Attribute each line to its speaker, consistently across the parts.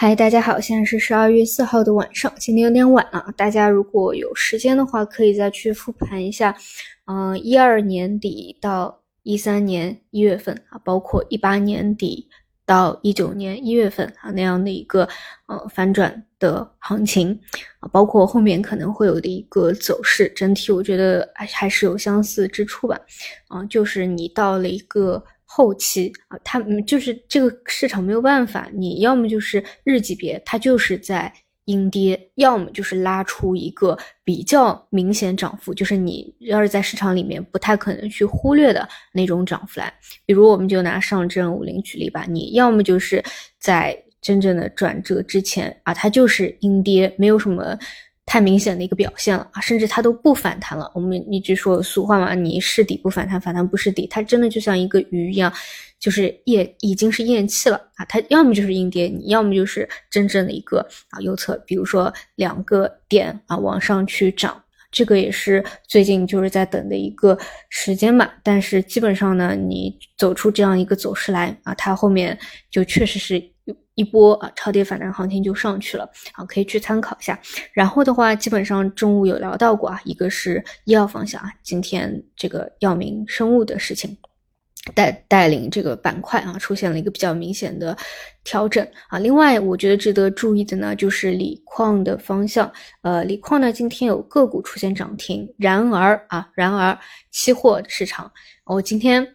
Speaker 1: 嗨，大家好，现在是十二月四号的晚上，今天有点晚了。大家如果有时间的话，可以再去复盘一下，嗯，一二年底到一三年一月份啊，包括一八年底到一九年一月份啊那样的一个呃反转的行情啊，包括后面可能会有的一个走势，整体我觉得还还是有相似之处吧。啊，就是你到了一个。后期啊，它就是这个市场没有办法，你要么就是日级别，它就是在阴跌；要么就是拉出一个比较明显涨幅，就是你要是在市场里面不太可能去忽略的那种涨幅来。比如，我们就拿上证五零举例吧，你要么就是在真正的转折之前啊，它就是阴跌，没有什么。太明显的一个表现了啊，甚至它都不反弹了。我们一直说俗话嘛，你是底不反弹，反弹不是底，它真的就像一个鱼一样，就是厌已经是厌气了啊。它要么就是阴跌，你要么就是真正的一个啊右侧，比如说两个点啊往上去涨，这个也是最近就是在等的一个时间吧。但是基本上呢，你走出这样一个走势来啊，它后面就确实是。一波啊，超跌反弹行情就上去了啊，可以去参考一下。然后的话，基本上中午有聊到过啊，一个是医药方向啊，今天这个药明生物的事情带带领这个板块啊，出现了一个比较明显的调整啊。另外，我觉得值得注意的呢，就是锂矿的方向。呃，锂矿呢，今天有个股出现涨停，然而啊，然而期货市场，我今天。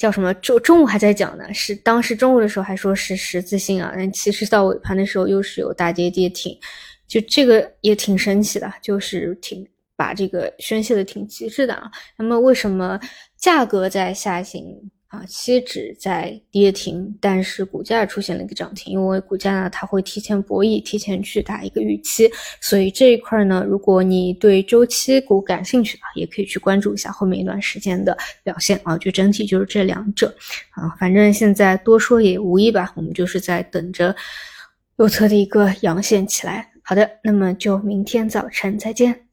Speaker 1: 叫什么？中中午还在讲呢，是当时中午的时候还说是十字星啊，但其实到尾盘的时候又是有大跌跌停，就这个也挺神奇的，就是挺把这个宣泄的挺极致的啊。那么为什么价格在下行？啊，期指在跌停，但是股价出现了一个涨停，因为股价呢，它会提前博弈，提前去打一个预期，所以这一块呢，如果你对周期股感兴趣的，也可以去关注一下后面一段时间的表现啊。就整体就是这两者啊，反正现在多说也无益吧，我们就是在等着右侧的一个阳线起来。好的，那么就明天早晨再见。